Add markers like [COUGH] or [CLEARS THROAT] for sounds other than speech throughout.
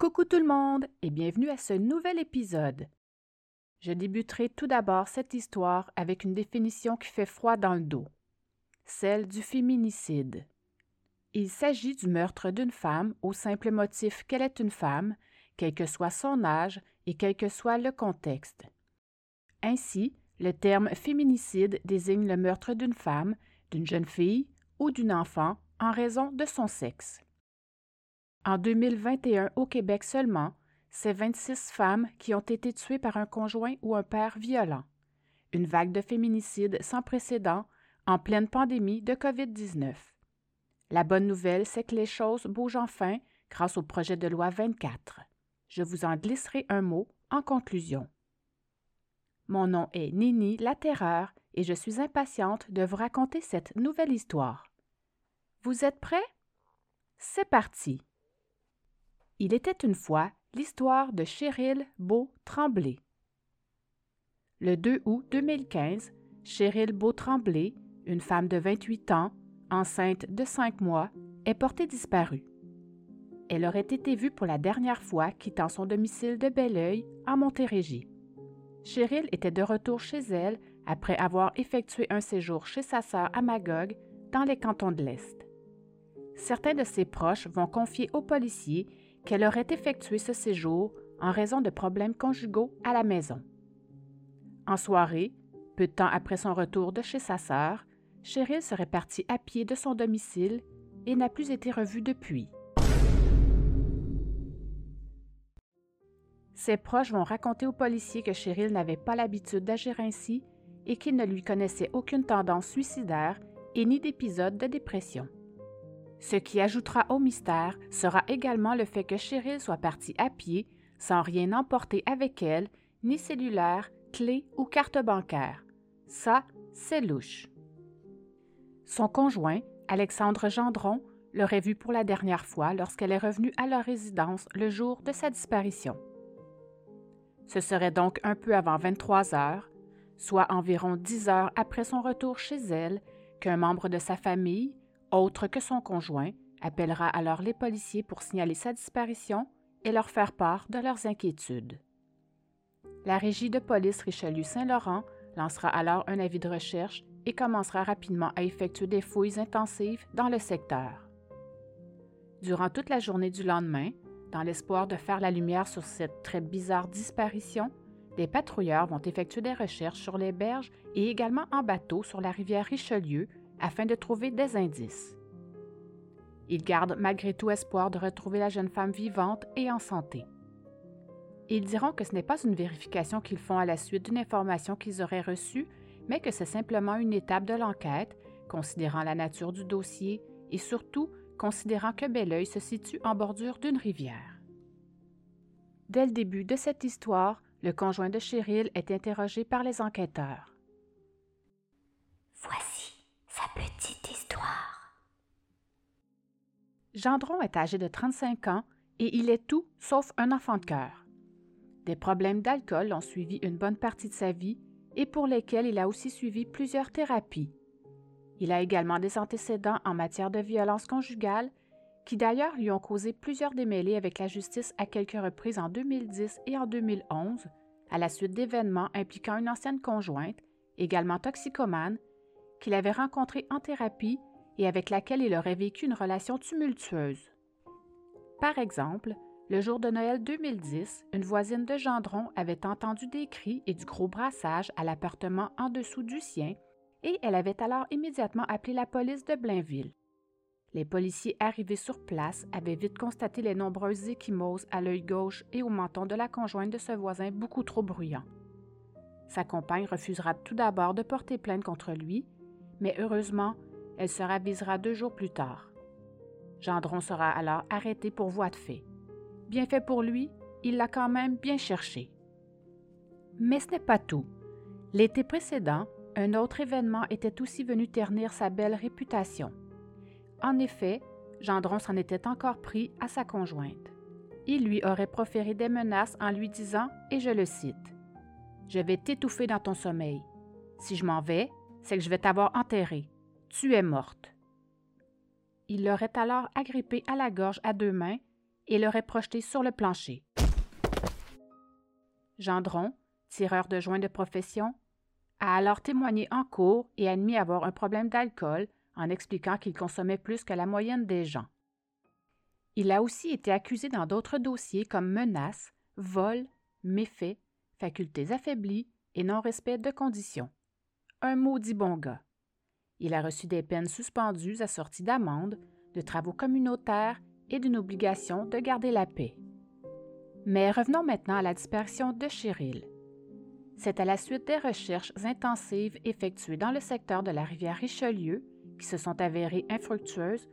Coucou tout le monde et bienvenue à ce nouvel épisode. Je débuterai tout d'abord cette histoire avec une définition qui fait froid dans le dos, celle du féminicide. Il s'agit du meurtre d'une femme au simple motif qu'elle est une femme, quel que soit son âge et quel que soit le contexte. Ainsi, le terme féminicide désigne le meurtre d'une femme, d'une jeune fille ou d'une enfant en raison de son sexe. En 2021, au Québec seulement, c'est 26 femmes qui ont été tuées par un conjoint ou un père violent. Une vague de féminicides sans précédent en pleine pandémie de COVID-19. La bonne nouvelle, c'est que les choses bougent enfin grâce au projet de loi 24. Je vous en glisserai un mot en conclusion. Mon nom est Nini la Terreur et je suis impatiente de vous raconter cette nouvelle histoire. Vous êtes prêts? C'est parti! Il était une fois l'histoire de Cheryl Beau Tremblay. Le 2 août 2015, Cheryl Beau Tremblay, une femme de 28 ans, enceinte de 5 mois, est portée disparue. Elle aurait été vue pour la dernière fois quittant son domicile de Belleuil en Montérégie. Cheryl était de retour chez elle après avoir effectué un séjour chez sa sœur à Magog dans les cantons de l'Est. Certains de ses proches vont confier aux policiers qu'elle aurait effectué ce séjour en raison de problèmes conjugaux à la maison. En soirée, peu de temps après son retour de chez sa sœur, Cheryl serait partie à pied de son domicile et n'a plus été revue depuis. Ses proches vont raconter aux policiers que Cheryl n'avait pas l'habitude d'agir ainsi et qu'il ne lui connaissait aucune tendance suicidaire et ni d'épisode de dépression. Ce qui ajoutera au mystère sera également le fait que Cheryl soit partie à pied, sans rien emporter avec elle, ni cellulaire, clé ou carte bancaire. Ça, c'est louche. Son conjoint, Alexandre Gendron, l'aurait vue pour la dernière fois lorsqu'elle est revenue à leur résidence le jour de sa disparition. Ce serait donc un peu avant 23 heures, soit environ 10 heures après son retour chez elle, qu'un membre de sa famille, autre que son conjoint, appellera alors les policiers pour signaler sa disparition et leur faire part de leurs inquiétudes. La régie de police Richelieu-Saint-Laurent lancera alors un avis de recherche et commencera rapidement à effectuer des fouilles intensives dans le secteur. Durant toute la journée du lendemain, dans l'espoir de faire la lumière sur cette très bizarre disparition, des patrouilleurs vont effectuer des recherches sur les berges et également en bateau sur la rivière Richelieu afin de trouver des indices. Ils gardent malgré tout espoir de retrouver la jeune femme vivante et en santé. Ils diront que ce n'est pas une vérification qu'ils font à la suite d'une information qu'ils auraient reçue, mais que c'est simplement une étape de l'enquête, considérant la nature du dossier et surtout considérant que Belleuil se situe en bordure d'une rivière. Dès le début de cette histoire, le conjoint de Cheryl est interrogé par les enquêteurs. Petite histoire. Gendron est âgé de 35 ans et il est tout sauf un enfant de cœur. Des problèmes d'alcool ont suivi une bonne partie de sa vie et pour lesquels il a aussi suivi plusieurs thérapies. Il a également des antécédents en matière de violence conjugale qui d'ailleurs lui ont causé plusieurs démêlés avec la justice à quelques reprises en 2010 et en 2011, à la suite d'événements impliquant une ancienne conjointe, également toxicomane, qu'il avait rencontrée en thérapie et avec laquelle il aurait vécu une relation tumultueuse. Par exemple, le jour de Noël 2010, une voisine de Gendron avait entendu des cris et du gros brassage à l'appartement en dessous du sien et elle avait alors immédiatement appelé la police de Blainville. Les policiers arrivés sur place avaient vite constaté les nombreuses échymoses à l'œil gauche et au menton de la conjointe de ce voisin beaucoup trop bruyant. Sa compagne refusera tout d'abord de porter plainte contre lui, mais heureusement, elle se ravisera deux jours plus tard. Gendron sera alors arrêté pour voie de fait. Bien fait pour lui, il l'a quand même bien cherché. Mais ce n'est pas tout. L'été précédent, un autre événement était aussi venu ternir sa belle réputation. En effet, Gendron s'en était encore pris à sa conjointe. Il lui aurait proféré des menaces en lui disant, et je le cite, Je vais t'étouffer dans ton sommeil. Si je m'en vais, c'est que je vais t'avoir enterrée. Tu es morte. Il l'aurait alors agrippée à la gorge à deux mains et l'aurait projeté sur le plancher. Gendron, tireur de joint de profession, a alors témoigné en cours et admis avoir un problème d'alcool en expliquant qu'il consommait plus que la moyenne des gens. Il a aussi été accusé dans d'autres dossiers comme menaces, vol, méfaits, facultés affaiblies et non-respect de conditions. Un maudit bon gars. Il a reçu des peines suspendues assorties d'amendes, de travaux communautaires et d'une obligation de garder la paix. Mais revenons maintenant à la disparition de Cheryl. C'est à la suite des recherches intensives effectuées dans le secteur de la rivière Richelieu, qui se sont avérées infructueuses,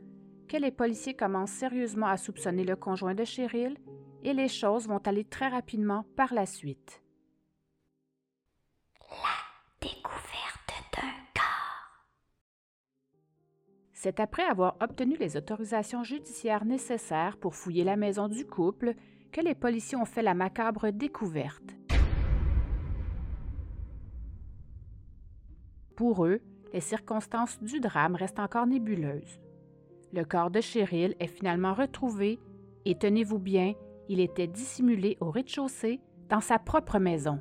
que les policiers commencent sérieusement à soupçonner le conjoint de Cheryl et les choses vont aller très rapidement par la suite. La découverte C'est après avoir obtenu les autorisations judiciaires nécessaires pour fouiller la maison du couple que les policiers ont fait la macabre découverte. Pour eux, les circonstances du drame restent encore nébuleuses. Le corps de Cheryl est finalement retrouvé et tenez-vous bien, il était dissimulé au rez-de-chaussée dans sa propre maison.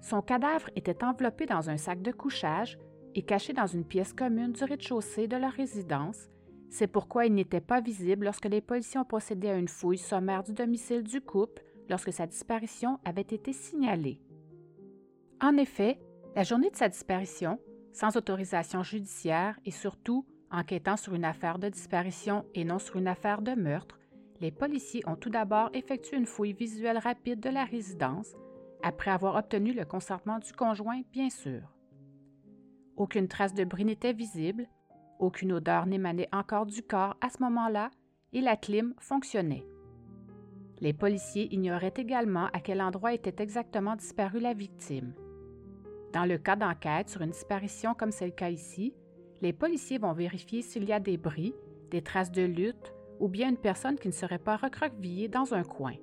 Son cadavre était enveloppé dans un sac de couchage et caché dans une pièce commune du rez-de-chaussée de leur résidence. C'est pourquoi il n'était pas visible lorsque les policiers ont procédé à une fouille sommaire du domicile du couple lorsque sa disparition avait été signalée. En effet, la journée de sa disparition, sans autorisation judiciaire et surtout enquêtant sur une affaire de disparition et non sur une affaire de meurtre, les policiers ont tout d'abord effectué une fouille visuelle rapide de la résidence, après avoir obtenu le consentement du conjoint, bien sûr. Aucune trace de bruit n'était visible, aucune odeur n'émanait encore du corps à ce moment-là, et la clim fonctionnait. Les policiers ignoraient également à quel endroit était exactement disparue la victime. Dans le cas d'enquête sur une disparition comme c'est le cas ici, les policiers vont vérifier s'il y a des bris, des traces de lutte ou bien une personne qui ne serait pas recroquevillée dans un coin.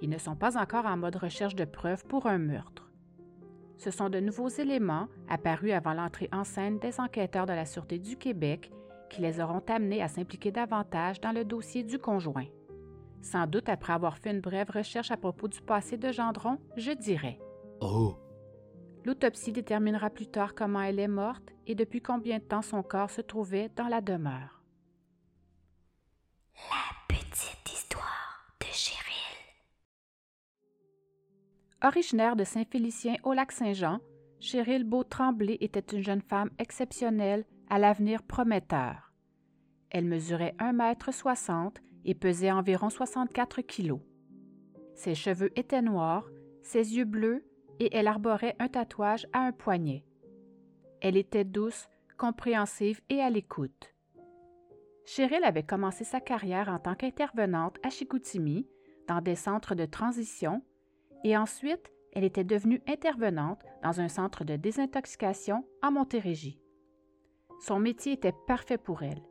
Ils ne sont pas encore en mode recherche de preuves pour un meurtre. Ce sont de nouveaux éléments apparus avant l'entrée en scène des enquêteurs de la Sûreté du Québec qui les auront amenés à s'impliquer davantage dans le dossier du conjoint. Sans doute après avoir fait une brève recherche à propos du passé de Gendron, je dirais. Oh! L'autopsie déterminera plus tard comment elle est morte et depuis combien de temps son corps se trouvait dans la demeure. Originaire de Saint-Félicien au lac Saint-Jean, Cheryl Beau-Tremblay était une jeune femme exceptionnelle à l'avenir prometteur. Elle mesurait 1,60 m et pesait environ 64 kg. Ses cheveux étaient noirs, ses yeux bleus et elle arborait un tatouage à un poignet. Elle était douce, compréhensive et à l'écoute. Cheryl avait commencé sa carrière en tant qu'intervenante à Chicoutimi, dans des centres de transition, et ensuite elle était devenue intervenante dans un centre de désintoxication en Montérégie. Son métier était parfait pour elle.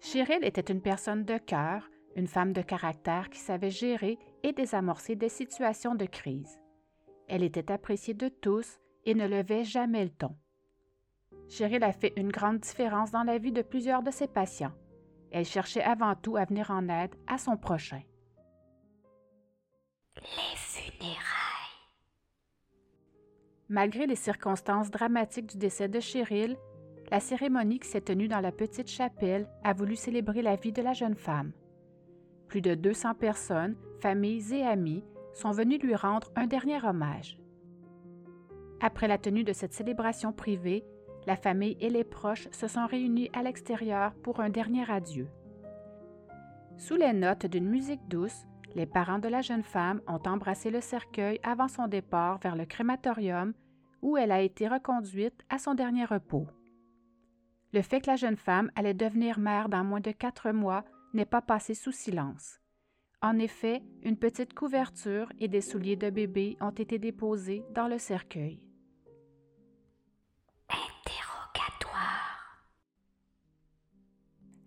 Cheryl était une personne de cœur, une femme de caractère qui savait gérer et désamorcer des situations de crise. Elle était appréciée de tous et ne levait jamais le ton. Cheryl a fait une grande différence dans la vie de plusieurs de ses patients. Elle cherchait avant tout à venir en aide à son prochain. Malgré les circonstances dramatiques du décès de Cheryl, la cérémonie qui s'est tenue dans la petite chapelle a voulu célébrer la vie de la jeune femme. Plus de 200 personnes, familles et amis sont venus lui rendre un dernier hommage. Après la tenue de cette célébration privée, la famille et les proches se sont réunis à l'extérieur pour un dernier adieu. Sous les notes d'une musique douce, les parents de la jeune femme ont embrassé le cercueil avant son départ vers le crématorium où elle a été reconduite à son dernier repos. Le fait que la jeune femme allait devenir mère dans moins de quatre mois n'est pas passé sous silence. En effet, une petite couverture et des souliers de bébé ont été déposés dans le cercueil. Interrogatoire.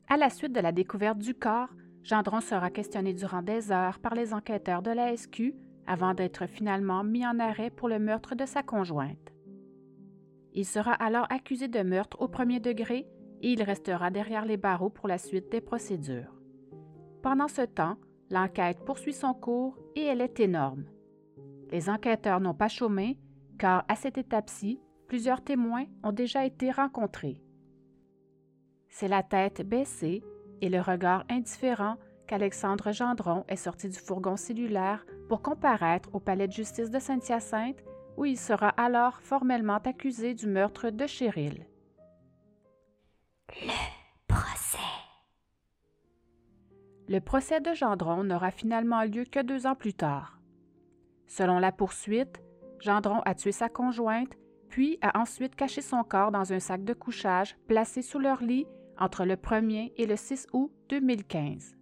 À la suite de la découverte du corps, Gendron sera questionné durant des heures par les enquêteurs de la SQ avant d'être finalement mis en arrêt pour le meurtre de sa conjointe. Il sera alors accusé de meurtre au premier degré et il restera derrière les barreaux pour la suite des procédures. pendant ce temps, l'enquête poursuit son cours et elle est énorme. Les enquêteurs n'ont pas chômé, car à cette étape-ci, plusieurs témoins ont déjà été rencontrés. C'est la tête baissée et le regard indifférent qu'Alexandre Gendron est sorti du fourgon cellulaire pour comparaître au palais de justice de Saint-Hyacinthe, où il sera alors formellement accusé du meurtre de Cheryl. Le procès. Le procès de Gendron n'aura finalement lieu que deux ans plus tard. Selon la poursuite, Gendron a tué sa conjointe, puis a ensuite caché son corps dans un sac de couchage placé sous leur lit entre le 1er et le 6 août 2015.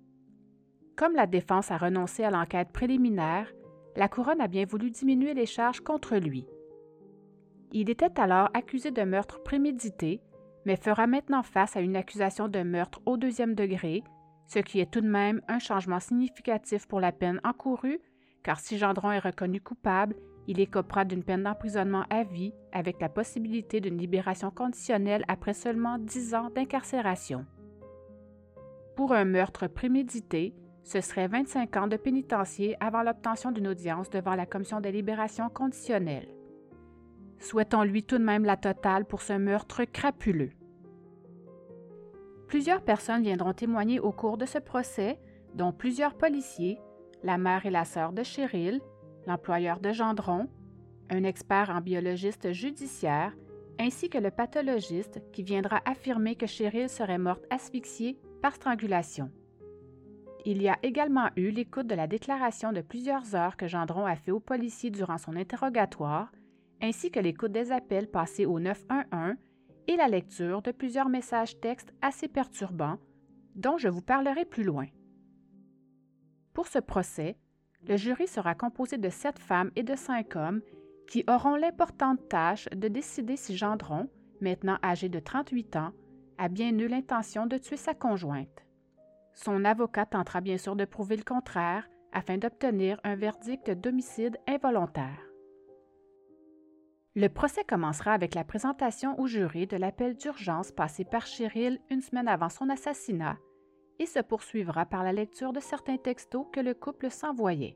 Comme la défense a renoncé à l'enquête préliminaire, la couronne a bien voulu diminuer les charges contre lui. Il était alors accusé de meurtre prémédité, mais fera maintenant face à une accusation de meurtre au deuxième degré, ce qui est tout de même un changement significatif pour la peine encourue, car si Gendron est reconnu coupable, il écopera d'une peine d'emprisonnement à vie avec la possibilité d'une libération conditionnelle après seulement dix ans d'incarcération. Pour un meurtre prémédité, ce serait 25 ans de pénitencier avant l'obtention d'une audience devant la Commission de libération conditionnelle. Souhaitons-lui tout de même la totale pour ce meurtre crapuleux. Plusieurs personnes viendront témoigner au cours de ce procès, dont plusieurs policiers, la mère et la sœur de Cheryl, l'employeur de Gendron, un expert en biologiste judiciaire, ainsi que le pathologiste qui viendra affirmer que Cheryl serait morte asphyxiée par strangulation. Il y a également eu l'écoute de la déclaration de plusieurs heures que Gendron a fait aux policiers durant son interrogatoire, ainsi que l'écoute des appels passés au 911 et la lecture de plusieurs messages textes assez perturbants, dont je vous parlerai plus loin. Pour ce procès, le jury sera composé de sept femmes et de cinq hommes qui auront l'importante tâche de décider si Gendron, maintenant âgé de 38 ans, a bien eu l'intention de tuer sa conjointe. Son avocat tentera bien sûr de prouver le contraire afin d'obtenir un verdict d'homicide involontaire. Le procès commencera avec la présentation au jury de l'appel d'urgence passé par Cheryl une semaine avant son assassinat et se poursuivra par la lecture de certains textos que le couple s'envoyait.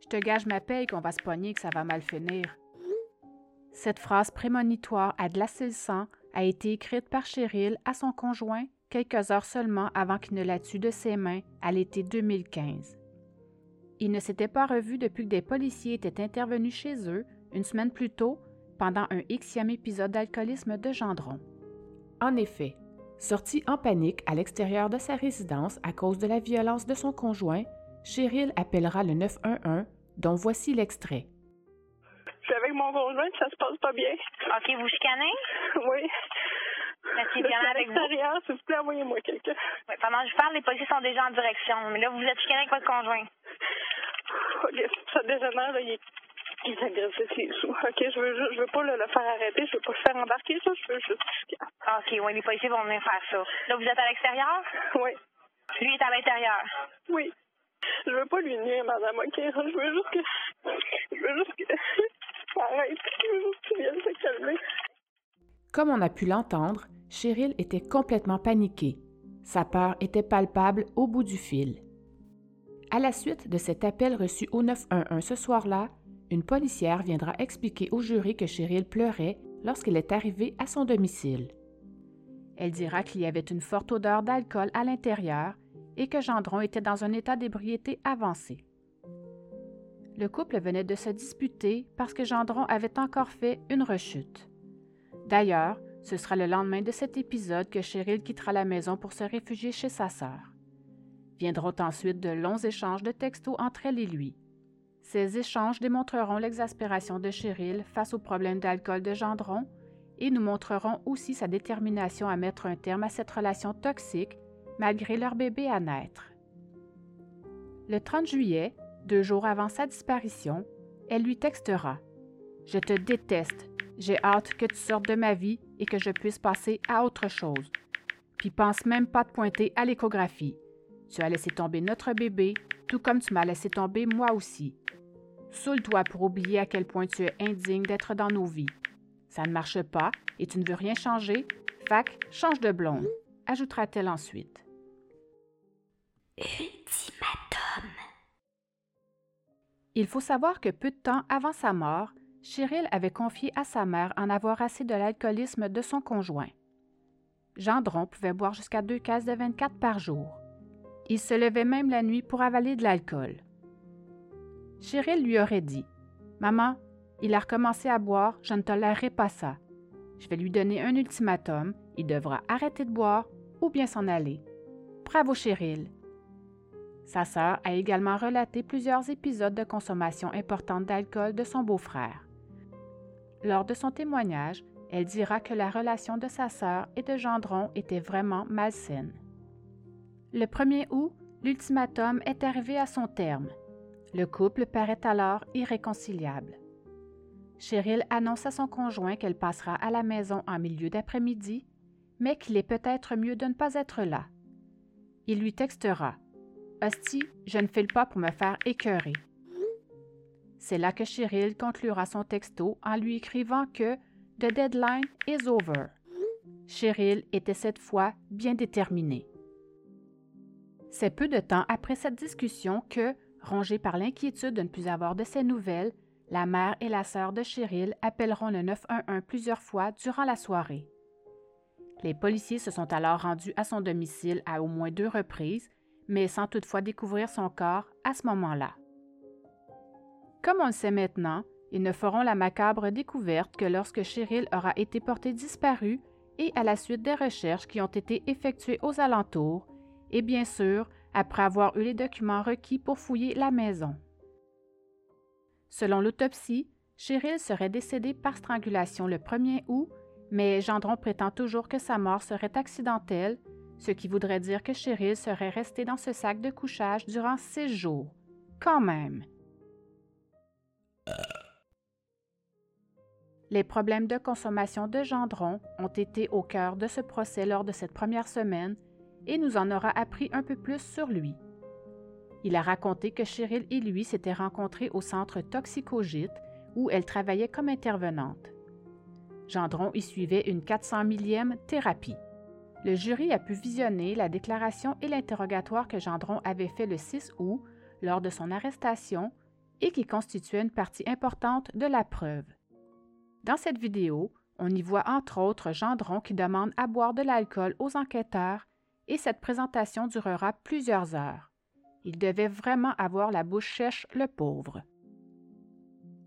Je te gage ma paye qu'on va se pogner que ça va mal finir. Cette phrase prémonitoire à glacer le sang a été écrite par Cheryl à son conjoint quelques heures seulement avant qu'il ne la tue de ses mains à l'été 2015. Ils ne s'étaient pas revus depuis que des policiers étaient intervenus chez eux une semaine plus tôt pendant un Xème épisode d'alcoolisme de Gendron. En effet, sortie en panique à l'extérieur de sa résidence à cause de la violence de son conjoint, Cheryl appellera le 911, dont voici l'extrait. Je suis avec mon conjoint, ça se passe pas bien. OK, vous chicanez? [LAUGHS] Oui. Est-ce qu'il est avec vous? s'il vous plaît, envoyez-moi quelqu'un. Oui, pendant que je parle, les policiers sont déjà en direction. Mais là, vous êtes chicané avec votre conjoint. Ok, ça dégénère, là, il est, il est agressif. Ok, je veux juste, je veux pas le, le faire arrêter, je veux pas le faire embarquer, ça, je veux juste. Ah, OK, oui, les policiers vont venir faire ça. Là, vous êtes à l'extérieur? Oui, Lui est à l'intérieur. oui. Je veux pas lui nuire, madame, ok? Je veux juste que. Je veux juste que. [LAUGHS] Arrête, je veux juste qu'il vienne se calmer. Comme on a pu l'entendre, Cheryl était complètement paniquée. Sa peur était palpable au bout du fil. À la suite de cet appel reçu au 911 ce soir-là, une policière viendra expliquer au jury que Cheryl pleurait lorsqu'elle est arrivée à son domicile. Elle dira qu'il y avait une forte odeur d'alcool à l'intérieur et que Gendron était dans un état d'ébriété avancé. Le couple venait de se disputer parce que Gendron avait encore fait une rechute. D'ailleurs, ce sera le lendemain de cet épisode que Cheryl quittera la maison pour se réfugier chez sa sœur. Viendront ensuite de longs échanges de textos entre elle et lui. Ces échanges démontreront l'exaspération de Cheryl face au problème d'alcool de Gendron et nous montreront aussi sa détermination à mettre un terme à cette relation toxique malgré leur bébé à naître. Le 30 juillet, deux jours avant sa disparition, elle lui textera Je te déteste, j'ai hâte que tu sortes de ma vie et que je puisse passer à autre chose. Puis pense même pas te pointer à l'échographie. Tu as laissé tomber notre bébé, tout comme tu m'as laissé tomber moi aussi. Saoule-toi pour oublier à quel point tu es indigne d'être dans nos vies. Ça ne marche pas et tu ne veux rien changer, fac, change de blonde, ajoutera-t-elle ensuite. Ultimatum. Il faut savoir que peu de temps avant sa mort, Cheryl avait confié à sa mère en avoir assez de l'alcoolisme de son conjoint. Gendron pouvait boire jusqu'à deux caisses de 24 par jour. Il se levait même la nuit pour avaler de l'alcool. Cheryl lui aurait dit Maman, il a recommencé à boire, je ne tolérerai pas ça. Je vais lui donner un ultimatum, il devra arrêter de boire ou bien s'en aller. Bravo, Cheryl. Sa sœur a également relaté plusieurs épisodes de consommation importante d'alcool de son beau-frère. Lors de son témoignage, elle dira que la relation de sa sœur et de Gendron était vraiment malsaine. Le 1er août, l'ultimatum est arrivé à son terme. Le couple paraît alors irréconciliable. Cheryl annonce à son conjoint qu'elle passera à la maison en milieu d'après-midi, mais qu'il est peut-être mieux de ne pas être là. Il lui textera Hostie, je ne file pas pour me faire écœurer. C'est là que Cheryl conclura son texto en lui écrivant que The deadline is over. Cheryl était cette fois bien déterminée. C'est peu de temps après cette discussion que, rongée par l'inquiétude de ne plus avoir de ses nouvelles, la mère et la sœur de Cheryl appelleront le 911 plusieurs fois durant la soirée. Les policiers se sont alors rendus à son domicile à au moins deux reprises, mais sans toutefois découvrir son corps à ce moment-là. Comme on le sait maintenant, ils ne feront la macabre découverte que lorsque Cheryl aura été portée disparue et à la suite des recherches qui ont été effectuées aux alentours, et bien sûr après avoir eu les documents requis pour fouiller la maison. Selon l'autopsie, Cheryl serait décédée par strangulation le 1er août, mais Gendron prétend toujours que sa mort serait accidentelle, ce qui voudrait dire que Cheryl serait restée dans ce sac de couchage durant six jours. Quand même. Les problèmes de consommation de Gendron ont été au cœur de ce procès lors de cette première semaine et nous en aura appris un peu plus sur lui. Il a raconté que Cheryl et lui s'étaient rencontrés au centre Toxicogite où elle travaillait comme intervenante. Gendron y suivait une 400 millième thérapie. Le jury a pu visionner la déclaration et l'interrogatoire que Gendron avait fait le 6 août lors de son arrestation et qui constituait une partie importante de la preuve. Dans cette vidéo, on y voit entre autres Gendron qui demande à boire de l'alcool aux enquêteurs et cette présentation durera plusieurs heures. Il devait vraiment avoir la bouche sèche, le pauvre.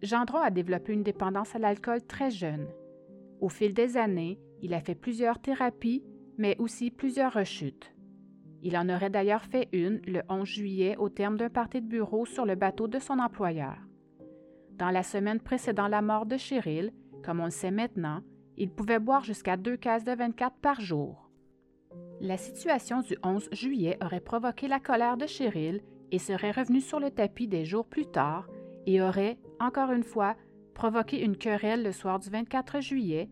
Gendron a développé une dépendance à l'alcool très jeune. Au fil des années, il a fait plusieurs thérapies, mais aussi plusieurs rechutes. Il en aurait d'ailleurs fait une le 11 juillet au terme d'un party de bureau sur le bateau de son employeur. Dans la semaine précédant la mort de Cheryl, comme on le sait maintenant, il pouvait boire jusqu'à deux caisses de 24 par jour. La situation du 11 juillet aurait provoqué la colère de Cheryl et serait revenue sur le tapis des jours plus tard et aurait, encore une fois, provoqué une querelle le soir du 24 juillet,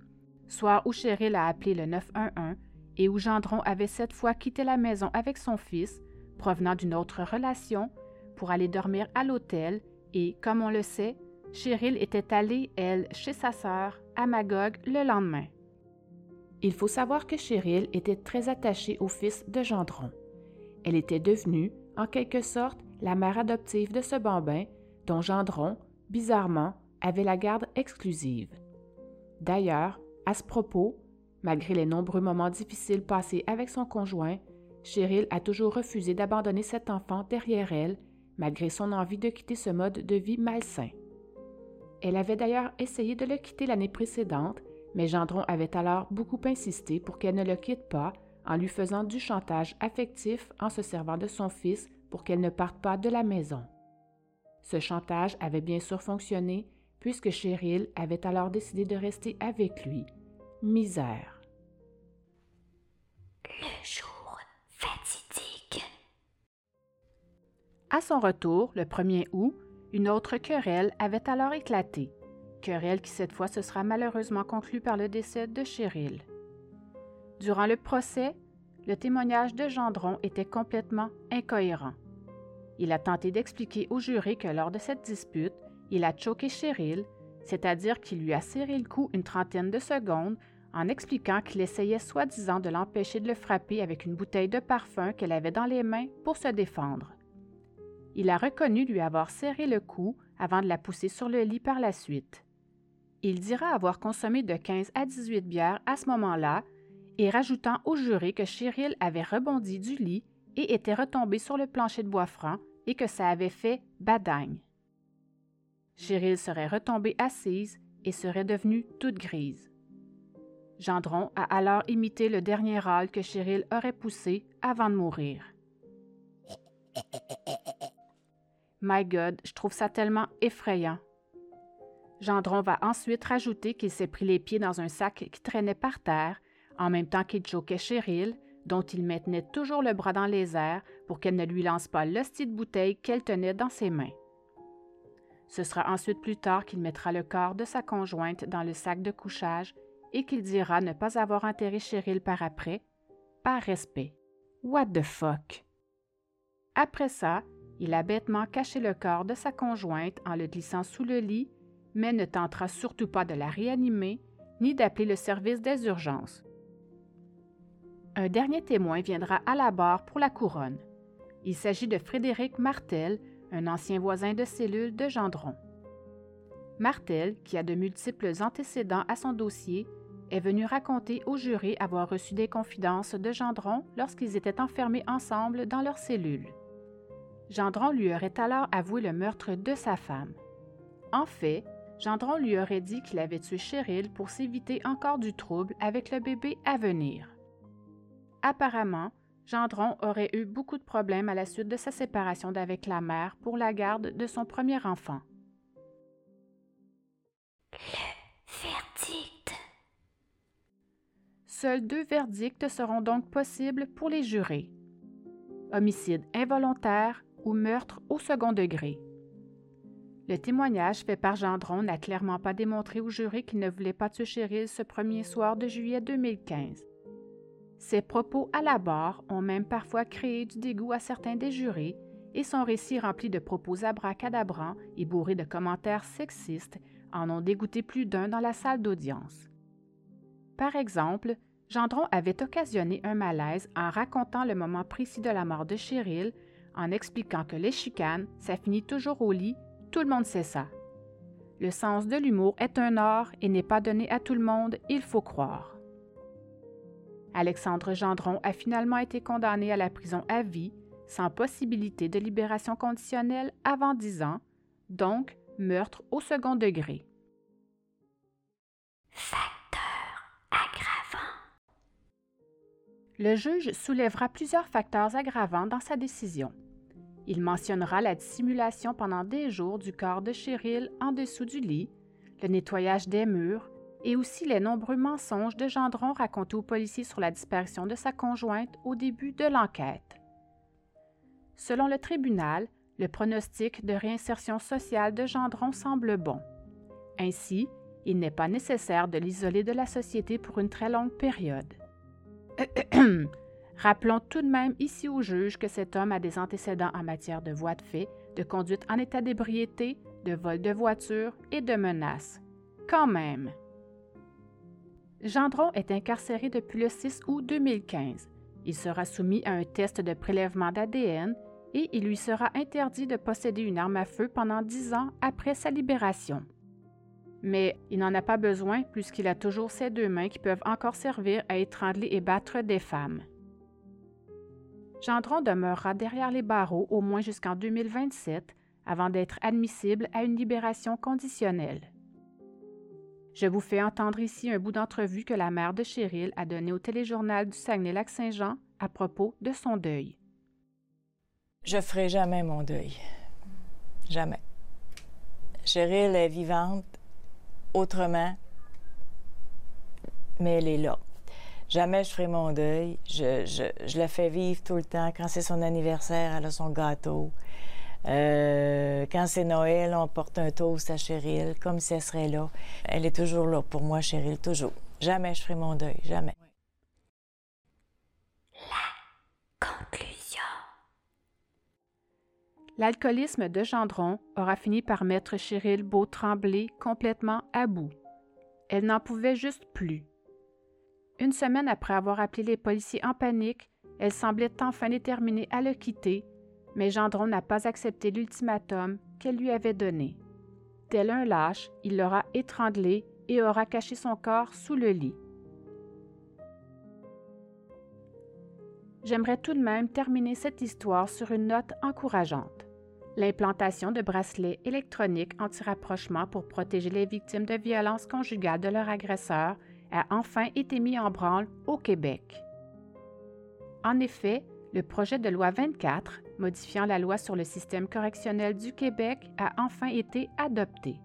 soir où Cheryl a appelé le 911 et où Gendron avait cette fois quitté la maison avec son fils, provenant d'une autre relation, pour aller dormir à l'hôtel et, comme on le sait, Cheryl était allée, elle, chez sa sœur, à Magog, le lendemain. Il faut savoir que Cheryl était très attachée au fils de Gendron. Elle était devenue, en quelque sorte, la mère adoptive de ce bambin dont Gendron, bizarrement, avait la garde exclusive. D'ailleurs, à ce propos, malgré les nombreux moments difficiles passés avec son conjoint, Cheryl a toujours refusé d'abandonner cet enfant derrière elle, malgré son envie de quitter ce mode de vie malsain. Elle avait d'ailleurs essayé de le quitter l'année précédente, mais Gendron avait alors beaucoup insisté pour qu'elle ne le quitte pas en lui faisant du chantage affectif en se servant de son fils pour qu'elle ne parte pas de la maison. Ce chantage avait bien sûr fonctionné puisque Cheryl avait alors décidé de rester avec lui. Misère. Le jour fatidique. À son retour, le 1er août, une autre querelle avait alors éclaté querelle qui cette fois se sera malheureusement conclue par le décès de Cheryl. Durant le procès, le témoignage de Gendron était complètement incohérent. Il a tenté d'expliquer au jury que lors de cette dispute, il a choqué Cheryl, c'est-à-dire qu'il lui a serré le cou une trentaine de secondes en expliquant qu'il essayait soi-disant de l'empêcher de le frapper avec une bouteille de parfum qu'elle avait dans les mains pour se défendre. Il a reconnu lui avoir serré le cou avant de la pousser sur le lit par la suite. Il dira avoir consommé de 15 à 18 bières à ce moment-là et rajoutant au juré que Cheryl avait rebondi du lit et était retombée sur le plancher de bois franc et que ça avait fait badagne. Cheryl serait retombée assise et serait devenue toute grise. Gendron a alors imité le dernier râle que Cheryl aurait poussé avant de mourir. My God, je trouve ça tellement effrayant. Gendron va ensuite rajouter qu'il s'est pris les pieds dans un sac qui traînait par terre, en même temps qu'il choquait Cheryl, dont il maintenait toujours le bras dans les airs pour qu'elle ne lui lance pas l'hostie de bouteille qu'elle tenait dans ses mains. Ce sera ensuite plus tard qu'il mettra le corps de sa conjointe dans le sac de couchage et qu'il dira ne pas avoir enterré Cheryl par après, par respect. What the fuck? Après ça, il a bêtement caché le corps de sa conjointe en le glissant sous le lit, mais ne tentera surtout pas de la réanimer ni d'appeler le service des urgences. Un dernier témoin viendra à la barre pour la couronne. Il s'agit de Frédéric Martel, un ancien voisin de cellule de Gendron. Martel, qui a de multiples antécédents à son dossier, est venu raconter au jury avoir reçu des confidences de Gendron lorsqu'ils étaient enfermés ensemble dans leur cellule. Gendron lui aurait alors avoué le meurtre de sa femme. En fait, Gendron lui aurait dit qu'il avait tué Cheryl pour s'éviter encore du trouble avec le bébé à venir. Apparemment, Gendron aurait eu beaucoup de problèmes à la suite de sa séparation d'avec la mère pour la garde de son premier enfant. Le verdict. Seuls deux verdicts seront donc possibles pour les jurés. Homicide involontaire ou meurtre au second degré. Le témoignage fait par Gendron n'a clairement pas démontré au jury qu'il ne voulait pas tuer Cheryl ce premier soir de juillet 2015. Ses propos à la barre ont même parfois créé du dégoût à certains des jurés et son récit rempli de propos abracadabrants et bourré de commentaires sexistes en ont dégoûté plus d'un dans la salle d'audience. Par exemple, Gendron avait occasionné un malaise en racontant le moment précis de la mort de Cheryl, en expliquant que les chicanes, ça finit toujours au lit, tout le monde sait ça. Le sens de l'humour est un art et n'est pas donné à tout le monde, il faut croire. Alexandre Gendron a finalement été condamné à la prison à vie, sans possibilité de libération conditionnelle avant dix ans, donc meurtre au second degré. Facteur aggravant. Le juge soulèvera plusieurs facteurs aggravants dans sa décision. Il mentionnera la dissimulation pendant des jours du corps de Cheryl en dessous du lit, le nettoyage des murs, et aussi les nombreux mensonges de Gendron racontés aux policiers sur la disparition de sa conjointe au début de l'enquête. Selon le tribunal, le pronostic de réinsertion sociale de Gendron semble bon. Ainsi, il n'est pas nécessaire de l'isoler de la société pour une très longue période. [CLEARS THROAT] Rappelons tout de même ici au juge que cet homme a des antécédents en matière de voies de fait, de conduite en état d'ébriété, de vol de voiture et de menaces. Quand même. Gendron est incarcéré depuis le 6 août 2015. Il sera soumis à un test de prélèvement d'ADN et il lui sera interdit de posséder une arme à feu pendant dix ans après sa libération. Mais il n'en a pas besoin puisqu'il a toujours ses deux mains qui peuvent encore servir à étrangler et battre des femmes. Gendron demeurera derrière les barreaux au moins jusqu'en 2027 avant d'être admissible à une libération conditionnelle. Je vous fais entendre ici un bout d'entrevue que la mère de Cheryl a donné au téléjournal du Saguenay-Lac-Saint-Jean à propos de son deuil. Je ferai jamais mon deuil. Jamais. Cheryl est vivante autrement, mais elle est là. Jamais je ferai mon deuil. Je, je, je la fais vivre tout le temps. Quand c'est son anniversaire, elle a son gâteau. Euh, quand c'est Noël, on porte un toast à Cheryl, comme si elle serait là. Elle est toujours là pour moi, Cheryl, toujours. Jamais je ferai mon deuil, jamais. La conclusion. L'alcoolisme de Gendron aura fini par mettre Cheryl Beau-Tremblay complètement à bout. Elle n'en pouvait juste plus. Une semaine après avoir appelé les policiers en panique, elle semblait enfin déterminée à le quitter, mais Gendron n'a pas accepté l'ultimatum qu'elle lui avait donné. Tel un lâche, il l'aura étranglée et aura caché son corps sous le lit. J'aimerais tout de même terminer cette histoire sur une note encourageante. L'implantation de bracelets électroniques anti-rapprochement pour protéger les victimes de violences conjugales de leur agresseur a enfin été mis en branle au Québec. En effet, le projet de loi 24, modifiant la loi sur le système correctionnel du Québec, a enfin été adopté.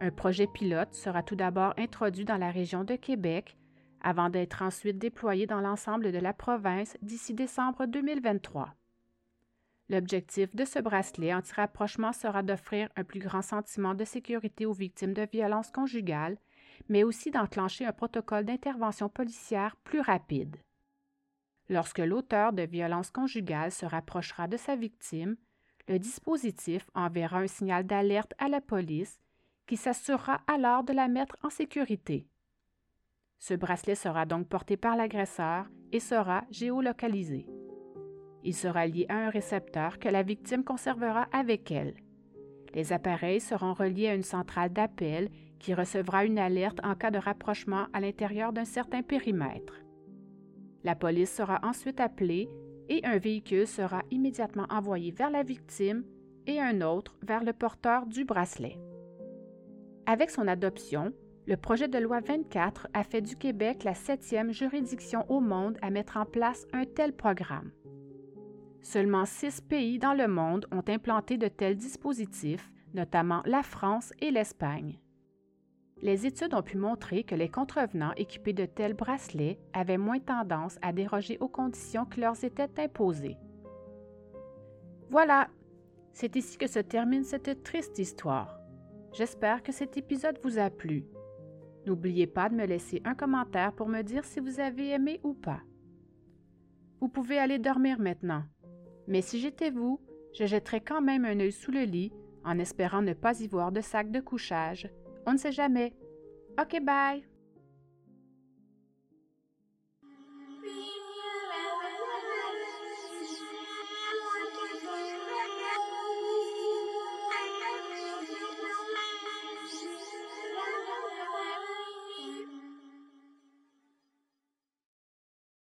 Un projet pilote sera tout d'abord introduit dans la région de Québec avant d'être ensuite déployé dans l'ensemble de la province d'ici décembre 2023. L'objectif de ce bracelet anti-rapprochement sera d'offrir un plus grand sentiment de sécurité aux victimes de violences conjugales, mais aussi d'enclencher un protocole d'intervention policière plus rapide. Lorsque l'auteur de violences conjugales se rapprochera de sa victime, le dispositif enverra un signal d'alerte à la police qui s'assurera alors de la mettre en sécurité. Ce bracelet sera donc porté par l'agresseur et sera géolocalisé. Il sera lié à un récepteur que la victime conservera avec elle. Les appareils seront reliés à une centrale d'appel qui recevra une alerte en cas de rapprochement à l'intérieur d'un certain périmètre. La police sera ensuite appelée et un véhicule sera immédiatement envoyé vers la victime et un autre vers le porteur du bracelet. Avec son adoption, le projet de loi 24 a fait du Québec la septième juridiction au monde à mettre en place un tel programme. Seulement six pays dans le monde ont implanté de tels dispositifs, notamment la France et l'Espagne. Les études ont pu montrer que les contrevenants équipés de tels bracelets avaient moins tendance à déroger aux conditions qui leur étaient imposées. Voilà, c'est ici que se termine cette triste histoire. J'espère que cet épisode vous a plu. N'oubliez pas de me laisser un commentaire pour me dire si vous avez aimé ou pas. Vous pouvez aller dormir maintenant, mais si j'étais vous, je jetterais quand même un œil sous le lit en espérant ne pas y voir de sac de couchage on ne sait jamais. OK, bye!